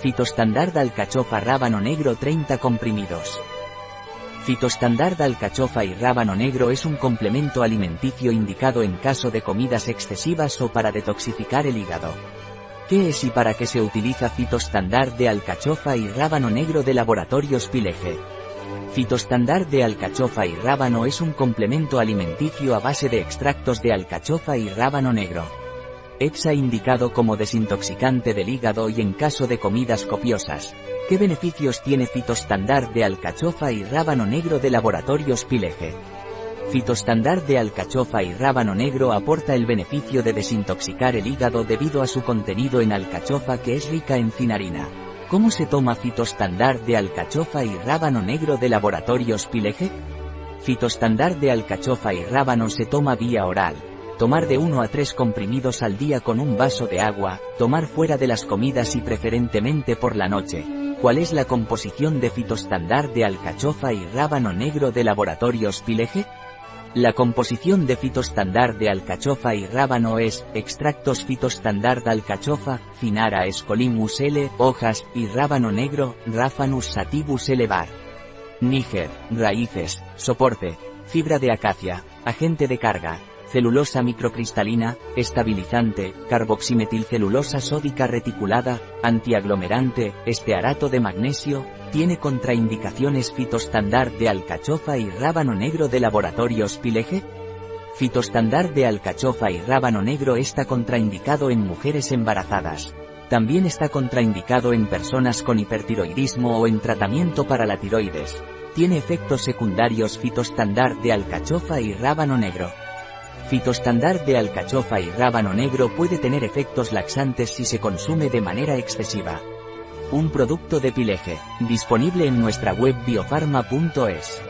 Fitostandard alcachofa rábano negro 30 comprimidos. Fitostandard alcachofa y rábano negro es un complemento alimenticio indicado en caso de comidas excesivas o para detoxificar el hígado. ¿Qué es y para qué se utiliza Fitostandard de alcachofa y rábano negro de Laboratorios Pileje? Fitostandard de alcachofa y rábano es un complemento alimenticio a base de extractos de alcachofa y rábano negro. EPSA indicado como desintoxicante del hígado y en caso de comidas copiosas. ¿Qué beneficios tiene Fitostandard de alcachofa y rábano negro de Laboratorios Pileje? Fitostandard de alcachofa y rábano negro aporta el beneficio de desintoxicar el hígado debido a su contenido en alcachofa que es rica en cinarina. ¿Cómo se toma Fitostandard de alcachofa y rábano negro de Laboratorios Pileje? Fitostandard de alcachofa y rábano se toma vía oral, tomar de 1 a 3 comprimidos al día con un vaso de agua, tomar fuera de las comidas y preferentemente por la noche. ¿Cuál es la composición de fitostandard de alcachofa y rábano negro de laboratorios Pileje? La composición de fitostandard de alcachofa y rábano es, extractos fitostandard alcachofa, Cinara escolimus L, hojas, y rábano negro, Raphanus sativus L var. Níger, raíces, soporte, fibra de acacia, agente de carga, celulosa microcristalina, estabilizante, carboximetilcelulosa sódica reticulada, antiaglomerante, estearato de magnesio, tiene contraindicaciones fitostandard de alcachofa y rábano negro de laboratorios Pileje? Fitostandard de alcachofa y rábano negro está contraindicado en mujeres embarazadas. También está contraindicado en personas con hipertiroidismo o en tratamiento para la tiroides. Tiene efectos secundarios fitostandard de alcachofa y rábano negro. Fitostandard de alcachofa y rábano negro puede tener efectos laxantes si se consume de manera excesiva. Un producto de Pileje, disponible en nuestra web biofarma.es.